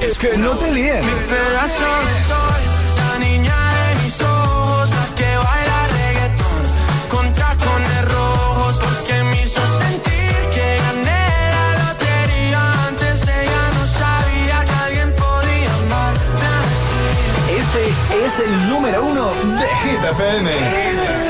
Es que no te líen. pedazo de sol, la niña de mis ojos, la que baila reggaetón, con tacones rojos, porque me hizo sentir que gané la lotería. Antes ella no sabía que alguien podía amarme así. Este es el número uno de Hit FM.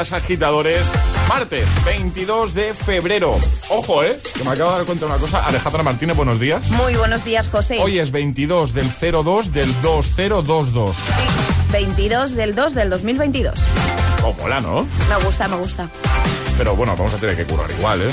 días, agitadores. Martes 22 de febrero. Ojo, ¿eh? Que me acabo de dar cuenta de una cosa. Alejandra Martínez, buenos días. Muy buenos días, José. Hoy es 22 del 02 del 2022. Sí, 22 del 2 del 2022. Oh, mola, ¿no? Me gusta, me gusta. Pero bueno, vamos a tener que currar igual, ¿eh?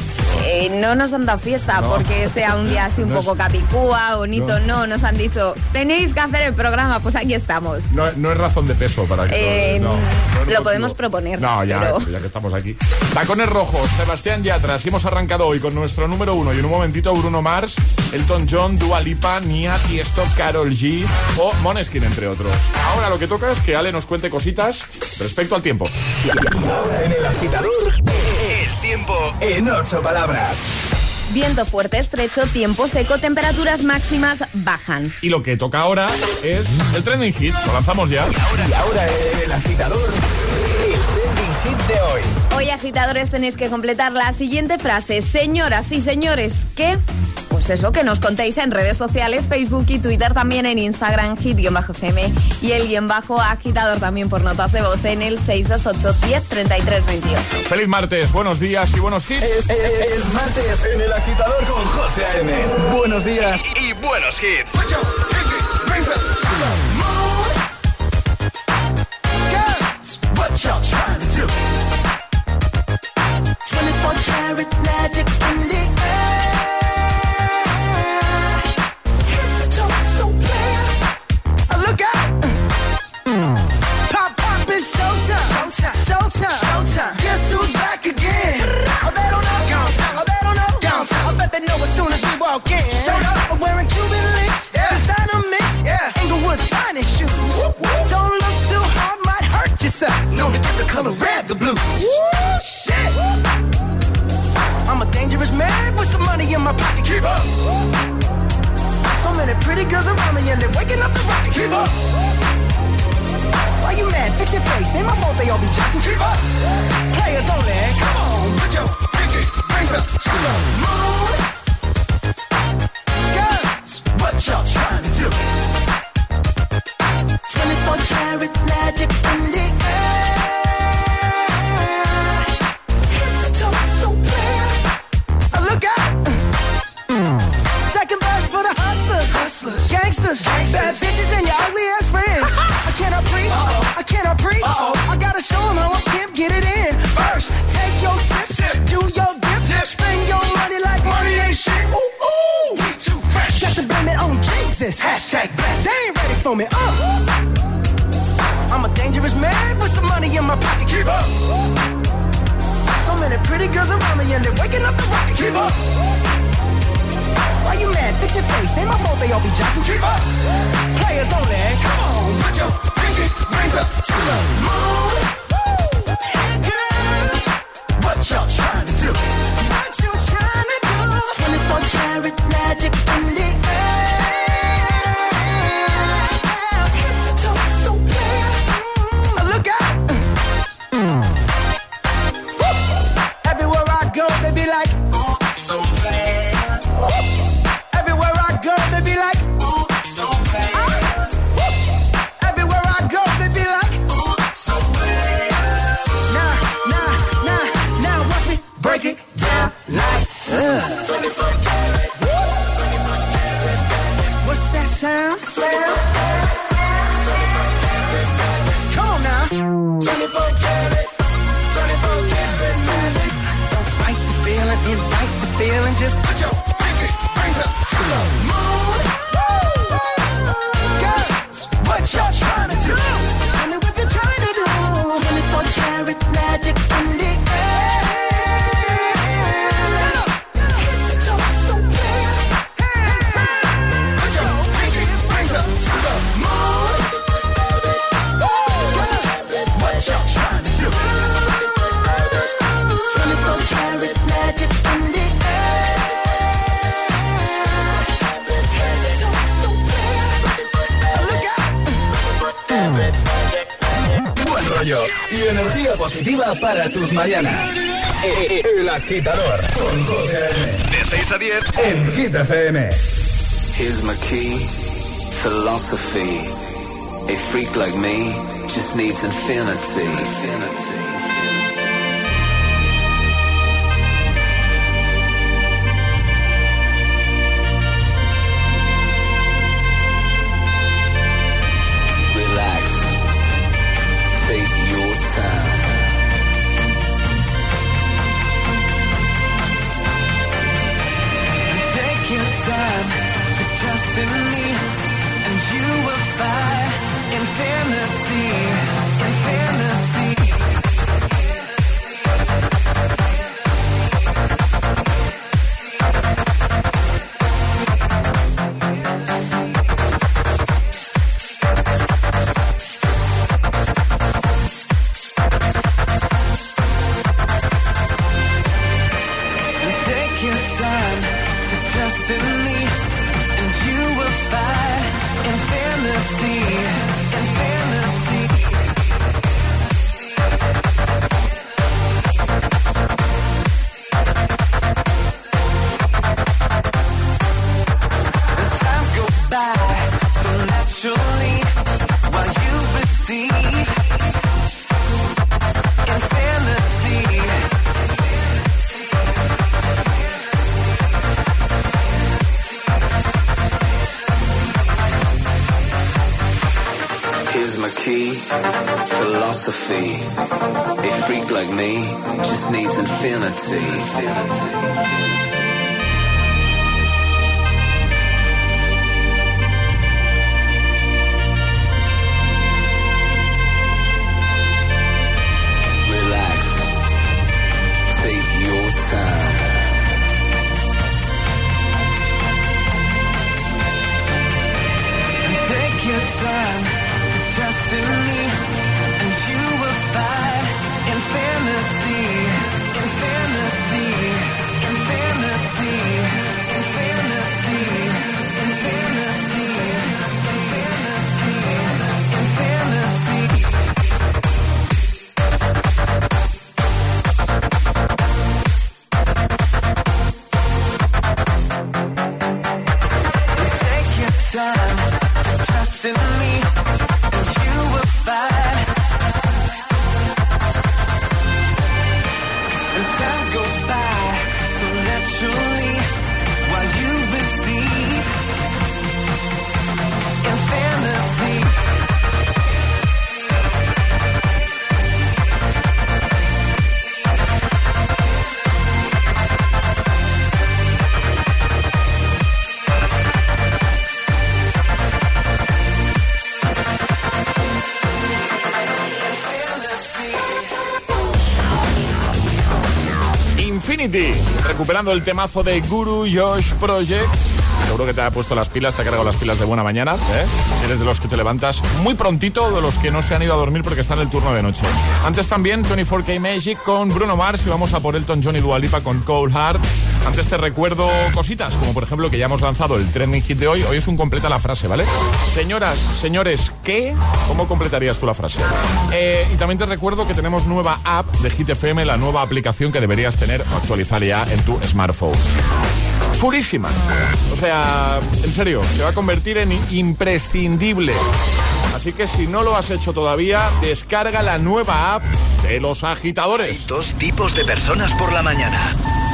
Eh, no nos han dado fiesta No. porque sea un día así un No es- poco capicúa, bonito. No. No. nos han dicho, tenéis que hacer el programa, pues aquí estamos. No, no es razón de peso para que... Eh, no, no es lo motivo. podemos proponer, No, ya, pero- ya que estamos aquí. Tacones rojos, Sebastián Yatra. Así hemos arrancado hoy con nuestro número uno. Y en un momentito Bruno Mars, Elton John, Dua Lipa, Nia, Tiesto, Carol G o Moneskin, entre otros. Ahora lo que toca es que Ale nos cuente cositas respecto al tiempo. Ahora en el agitador, el tiempo en ocho palabras. Viento fuerte, estrecho, tiempo seco, temperaturas máximas bajan. Y lo que toca ahora es el trending hit. Lo lanzamos ya. Ahora, y ahora el agitador. El trending hit de hoy. Hoy, agitadores, tenéis que completar la siguiente frase. Señoras y señores, ¿qué? pues eso, que nos contéis en redes sociales, Facebook y Twitter, también en Instagram, hit-fm y el guion bajo agitador también por notas de voz en el 628-103328. Feliz martes, buenos días y buenos hits. Es, martes en el agitador con José A.M. Buenos días y buenos hits. agitador con José De 6 a 10 en Hit FM. Here's my key, philosophy. A freak like me just needs infinity. El temazo de Guru Josh Project. Seguro que te ha puesto las pilas, te ha cargado las pilas de buena mañana. ¿eh? Si eres de los que te levantas muy prontito de los que no se han ido a dormir porque están en el turno de noche. Antes también 24K Magic con Bruno Mars y vamos a por Elton John y Dualipa con Cold Heart. Antes te recuerdo cositas, como por ejemplo que ya hemos lanzado el trending hit de hoy. Hoy es un completa la frase, ¿vale? Señoras, señores, ¿qué? ¿Cómo completarías tú la frase? Eh, y también te recuerdo que tenemos nueva app de Hit FM, la nueva aplicación que deberías tener o actualizar ya en tu smartphone. Purísima. O sea, en serio, se va a convertir en imprescindible. Así que si no lo has hecho todavía, descarga la nueva app de los agitadores. dos tipos de personas por la mañana.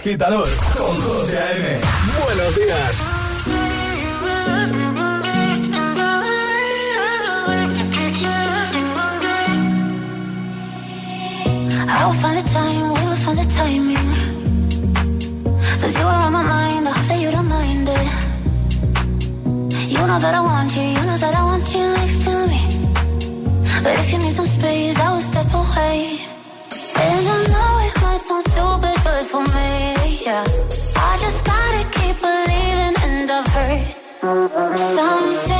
agitador con José A.M. Buenos días. I'll find the time, we'll find the timing. Cause you are on my mind, I hope that you don't mind it. You know that I want you, you know that I want you next to me. But if you need some space, I will step away. Something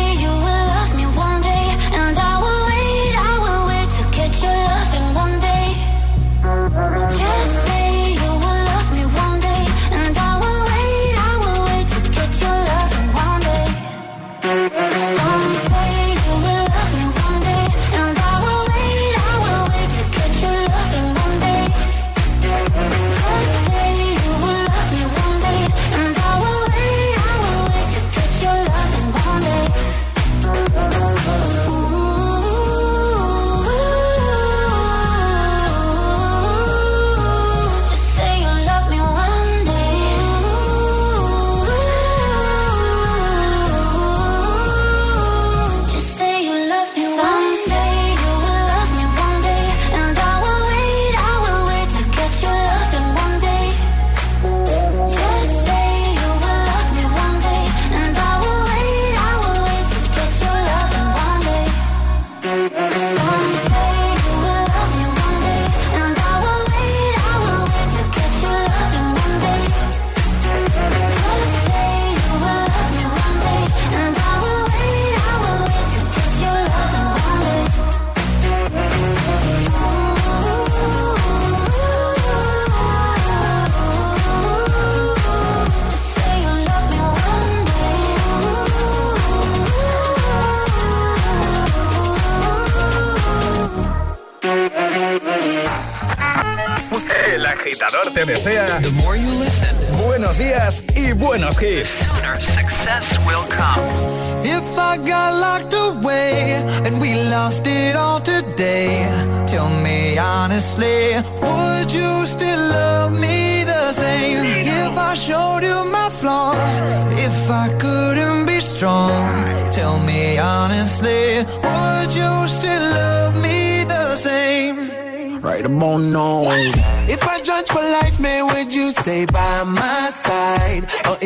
hits.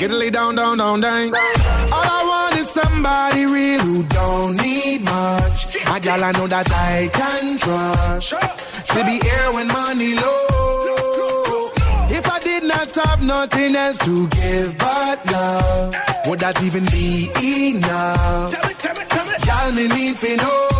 Skiddly down, down, down, down. All I want is somebody real who don't need much. A gal I know that I can trust. To be here when money low. If I did not have nothing else to give but love, would that even be enough? Y'all me need to know.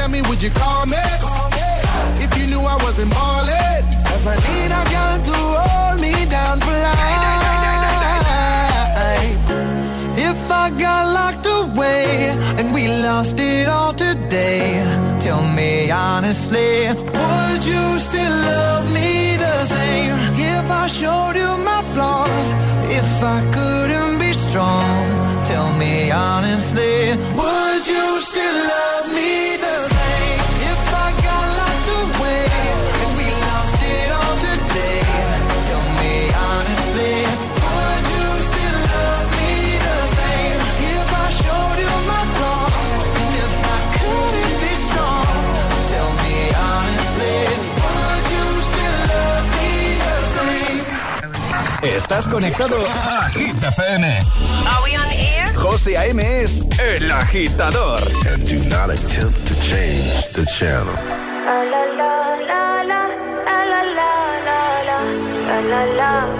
Tell me, would you call me? If you knew I wasn't ballin'. If I need a girl to hold me down for life. If I got locked away and we lost it all today, tell me honestly, would you still love me the same? If I showed you my flaws, if I couldn't be strong, tell me honestly, would you still love me Estás conectado a Hit FM. Are we on air? José A.M. es el agitador. And do not attempt to change the channel. La la la la la la la la la la la la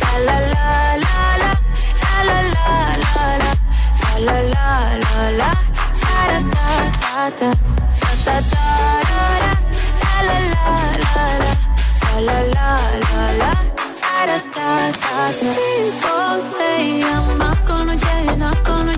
La la la la la. La la la la la. La la la da da da da. La la la la la. La la I'm not gonna change, not gonna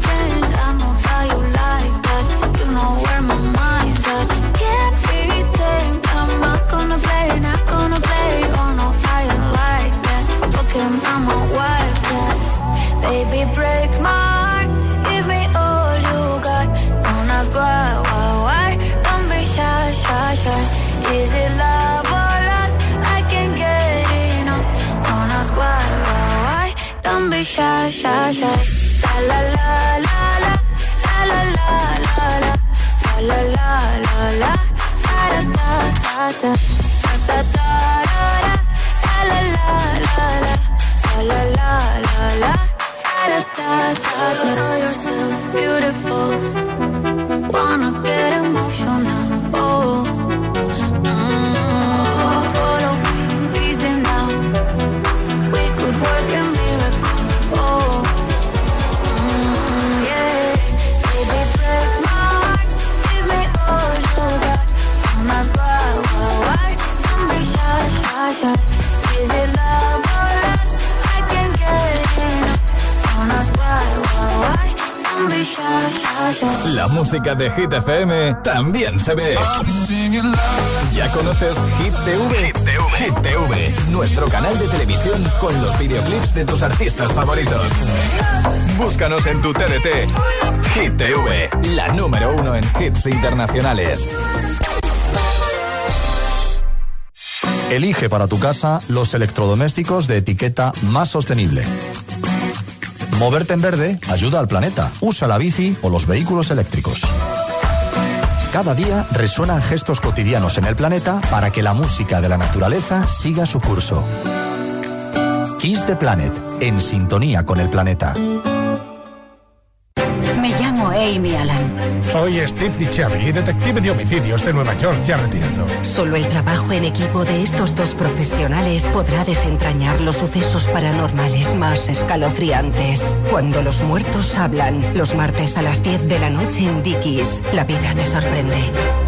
shy, shy, shy. La la la la la. La la la la la. La la la. Da da da da. Da da da da. La la la la la. La la la la. Da da da da. Know yourself beautiful. La música de Hit FM también se ve. ¿Ya conoces Hit TV? Hit TV, nuestro canal de televisión con los videoclips de tus artistas favoritos. Búscanos en tu TDT. Hit TV, la número uno en hits internacionales. Elige para tu casa los electrodomésticos de etiqueta más sostenible. Moverte en verde ayuda al planeta. Usa la bici o los vehículos eléctricos. Cada día resuenan gestos cotidianos en el planeta para que la música de la naturaleza siga su curso. Kiss the Planet, en sintonía con el planeta. Amy. Soy Steve DiChiavi, detective de homicidios de Nueva York, ya retirado. Solo el trabajo en equipo de estos dos profesionales podrá desentrañar los sucesos paranormales más escalofriantes. Cuando los muertos hablan, los martes a las 10 de la noche en Dickies, la vida te sorprende.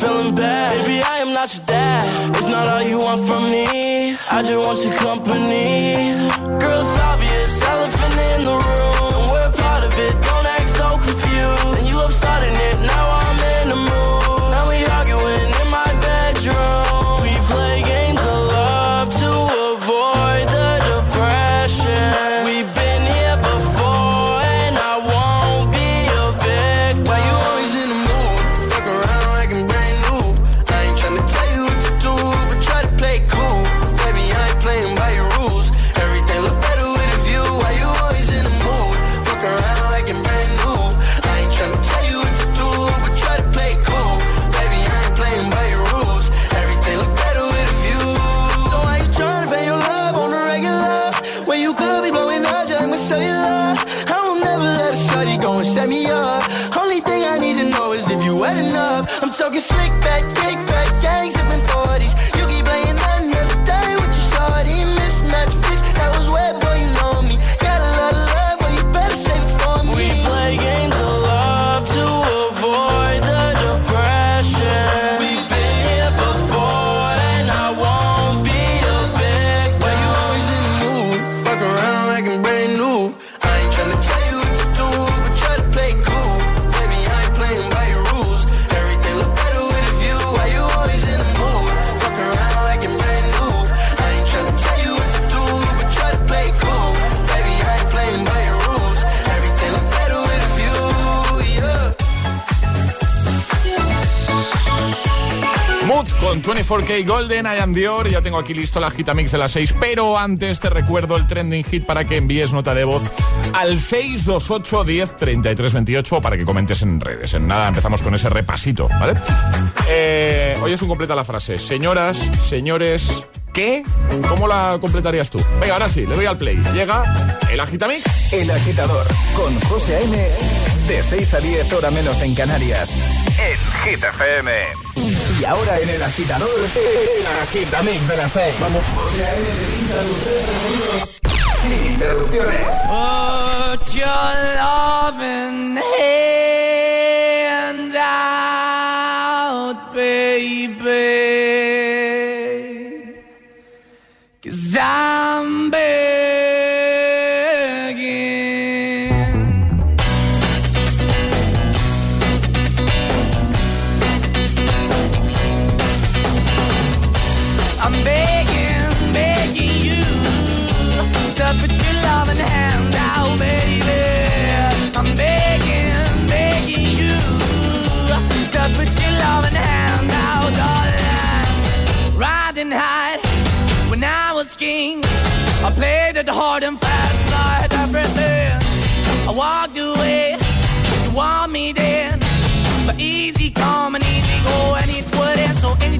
feeling bad. Baby, I am not your dad. It's not all you want from me. I just want your company. Girl, it's obvious. I Mood con 24K Golden, I am Dior. Ya tengo aquí listo la gita mix de las 6. Pero antes te recuerdo el trending hit para que envíes nota de voz al 628 10 33 28 o para que comentes en redes. En nada, empezamos con ese repasito, ¿vale? Eh, hoy es un completa la frase. Señoras, señores, ¿qué? ¿Cómo la completarías tú? Venga, ahora sí, le doy al play. Llega el agitamix. El agitador con José A.M. De 6 a 10 hora menos en Canarias. En Hit FM. Y ahora en el agitador, el agitamix de las 6. Vamos. Sin interrupciones.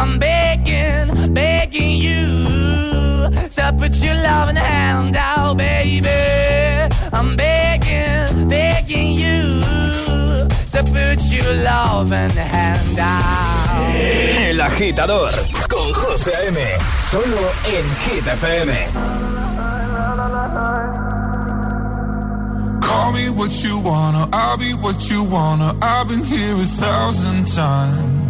I'm begging, begging you. To put your loving hand out, baby. I'm begging, begging you. To put your loving hand out. El agitador con José A.M. Solo en Hit FM. Call me what you wanna, I'll be what you wanna. I've been here a thousand times.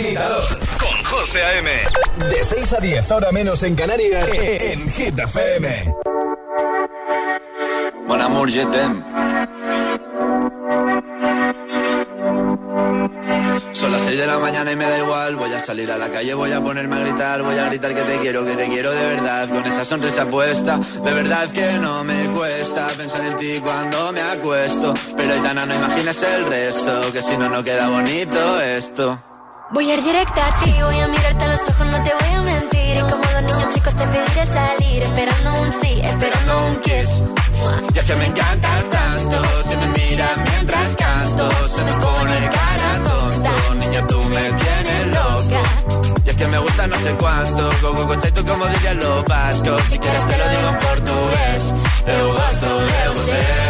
Agitador con José A.M. De 6 a 10, ahora menos en Canarias, en Hit FM. Mon amour, je t'aime. Son las 6 de la mañana y me da igual. Voy a salir a la calle, voy a ponerme a gritar. Voy a gritar que te quiero, que te quiero de verdad. Con esa sonrisa puesta, de verdad que no me cuesta pensar en ti cuando me acuesto. Pero Aitana, no imagines el resto, que si no, no queda bonito esto. Voy a ir directa a ti, voy a mirarte a los ojos, no te voy a mentir. Y como los niños chicos te pediré salir, esperando un sí, esperando un kiss. Y es que me encantas tanto, si me miras mientras canto, se me pone cara tonta. Niña, tú me tienes loca. Y es que me gusta no sé cuánto, go go go tú como dirían los vascos. Si quieres te lo digo en portugués, eu gosto de você.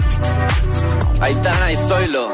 Aitana y Zoilo.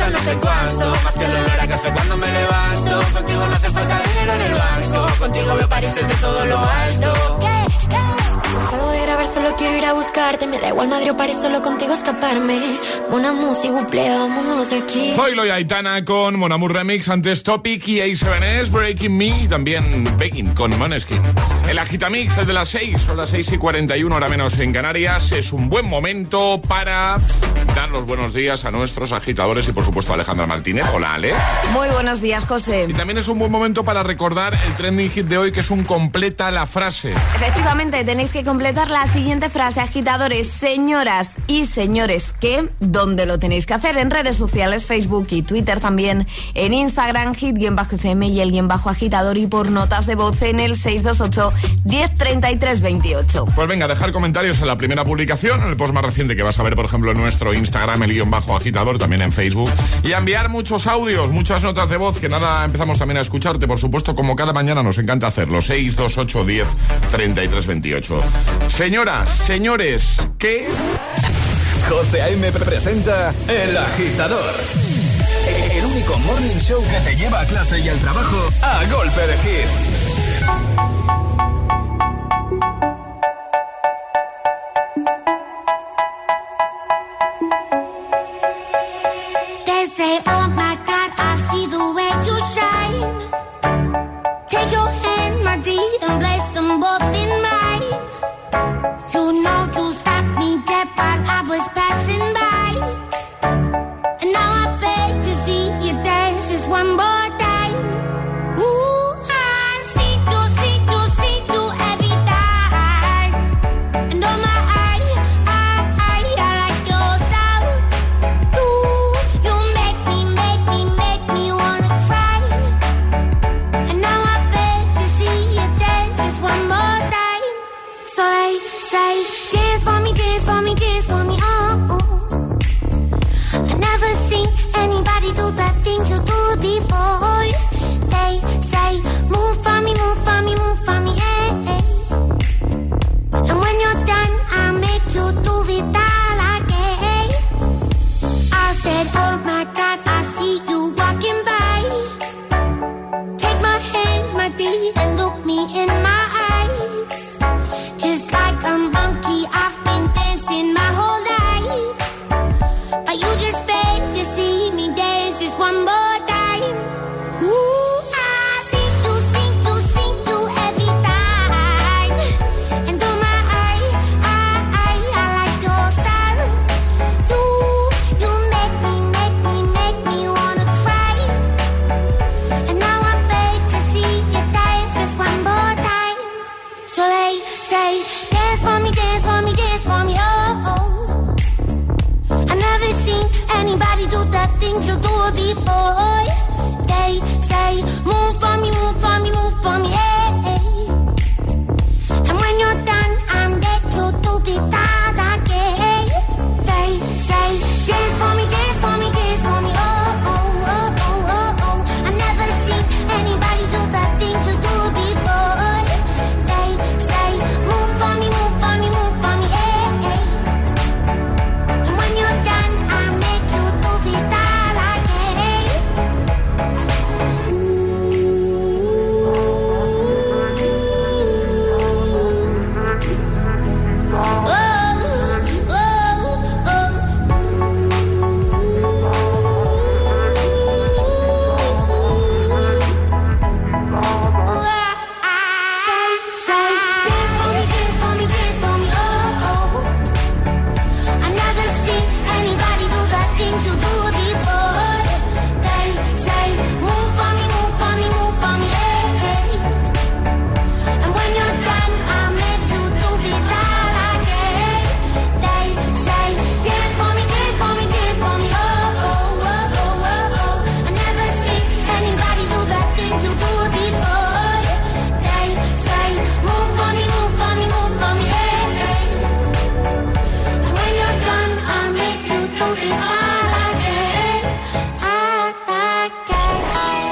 Gusta no sé cuánto, más que el olor a café cuando me levanto. Contigo no hace falta dinero en el banco, contigo veo París desde todo lo alto. Salgo de grabar, solo quiero ir a buscarte. Me da igual Madrid o París, solo contigo escaparme. Una música, buple, vámonos de aquí. Zoilo y Aitana con Monamur Remix, antes Topic y A7S, Breaking Me y también Begging con Moneskin. El Agitamix es de las 6, son las 6 y 41, hora menos en Canarias. Es un buen momento para dar los buenos días a nuestros agitadores y por supuesto a Alejandra Martínez. Hola Ale. Muy buenos días, José. Y también es un buen momento para recordar el trending hit de hoy que es un completa la frase. Efectivamente, tenéis que completar la siguiente frase, agitadores, señoras y señores, que ¿dónde lo tenéis que hacer? En redes sociales, Facebook y Twitter también, en Instagram, hit-fm y el guion bajo agitador y por notas de voz en el 628 103328. Pues venga, dejar comentarios en la primera publicación, en el post más reciente que vas a ver, por ejemplo, en nuestro Instagram, el guion bajo agitador, también en Facebook. Y a enviar muchos audios, muchas notas de voz, que nada, empezamos también a escucharte, por supuesto, como cada mañana nos encanta hacerlo. 628 10 33 28. Señoras, señores, ¿qué? José A.M. presenta El Agitador. El único morning show que te lleva a clase y al trabajo a golpe de hits.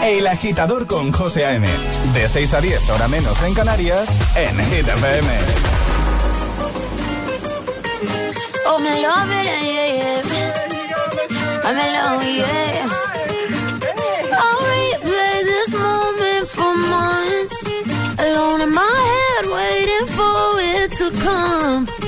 El agitador con José A.M. De 6 a 10, hora menos en Canarias, en Hit FM. Oh, me love it, yeah, yeah. I'm alone, yeah. I'll replay this moment for months. Alone in my head, waiting for it to come.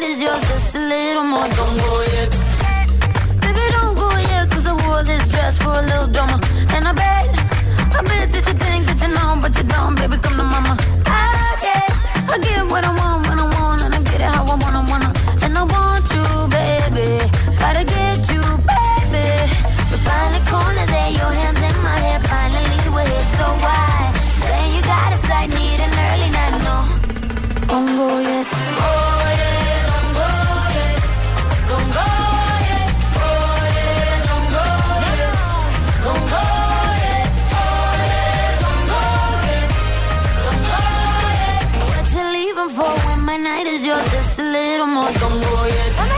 Is does yours just a little more? When my night is yours? Just a little more. Don't go yet.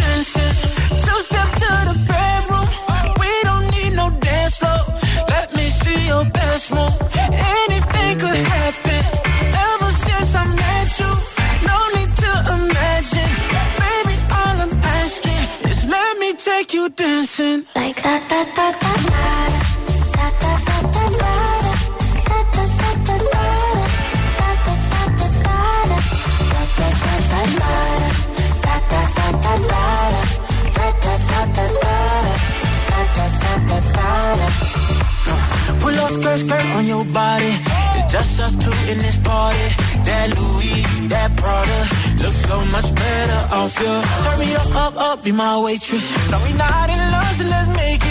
Skirt, skirt on your body. It's just us two in this party. That Louis, that Prada, looks so much better off you. Turn me up, up, up, be my waitress. No, we not in love, so let's make it.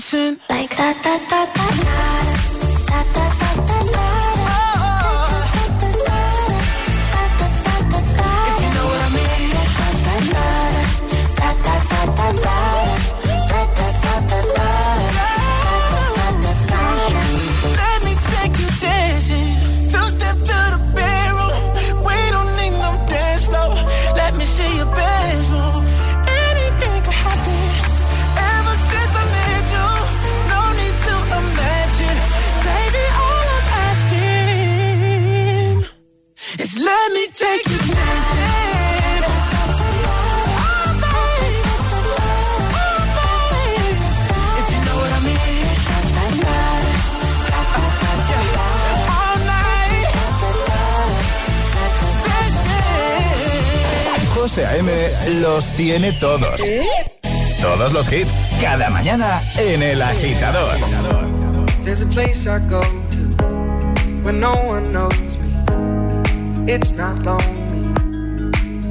Dancing. Like da da da da los tiene todos. Todos los hits, cada mañana en El Agitador. There's a place I go to when no one knows me. It's not lonely.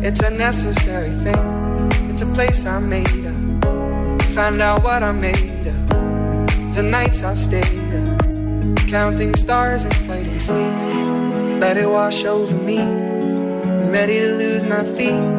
It's a necessary thing. It's a place I made up. Find out what I made of. The nights I've stayed up. Counting stars and fighting sleep. Let it wash over me. I'm ready to lose my feet.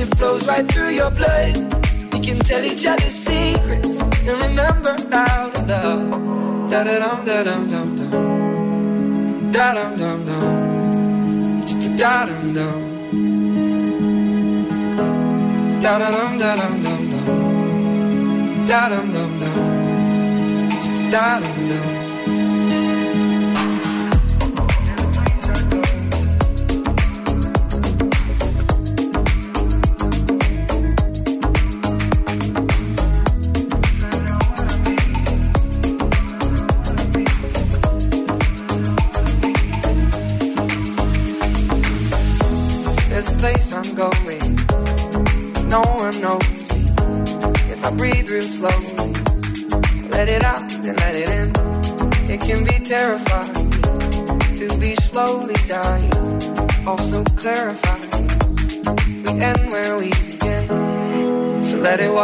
it flows right through your blood. We can tell each other secrets and remember how to love. Da da dum da dum dum dum. Da dum dum dum. Da dum dum. Da da dum da dum dum dum. Da dum dum dum. Da dum dum.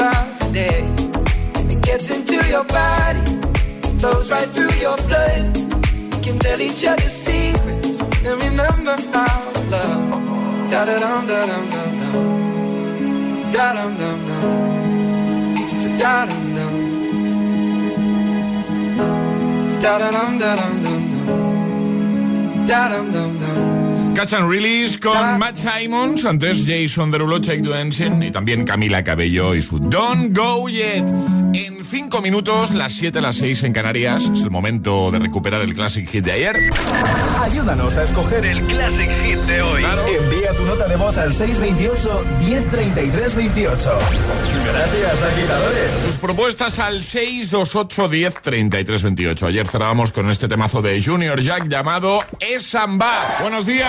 throughout the day. It gets into your body, flows right through your blood. We can tell each other secrets and remember how love. Da da dum da dum dum dum. Da dum dum dum. Da dum dum. Da dum dum dum dum. Da dum dum dum. Catch and Release con Matt Simons, antes Jason Derulo, Check Duensen y también Camila Cabello y su Don't Go Yet. En 5 minutos, las 7, las 6 en Canarias, es el momento de recuperar el Classic Hit de ayer. Ayúdanos a escoger el Classic Hit de hoy. Envía tu nota de voz al 628 1033 28. Gracias, agitadores. Tus propuestas al 628 1033 28. Ayer cerrábamos con este temazo de Junior Jack llamado Esamba. Buenos días.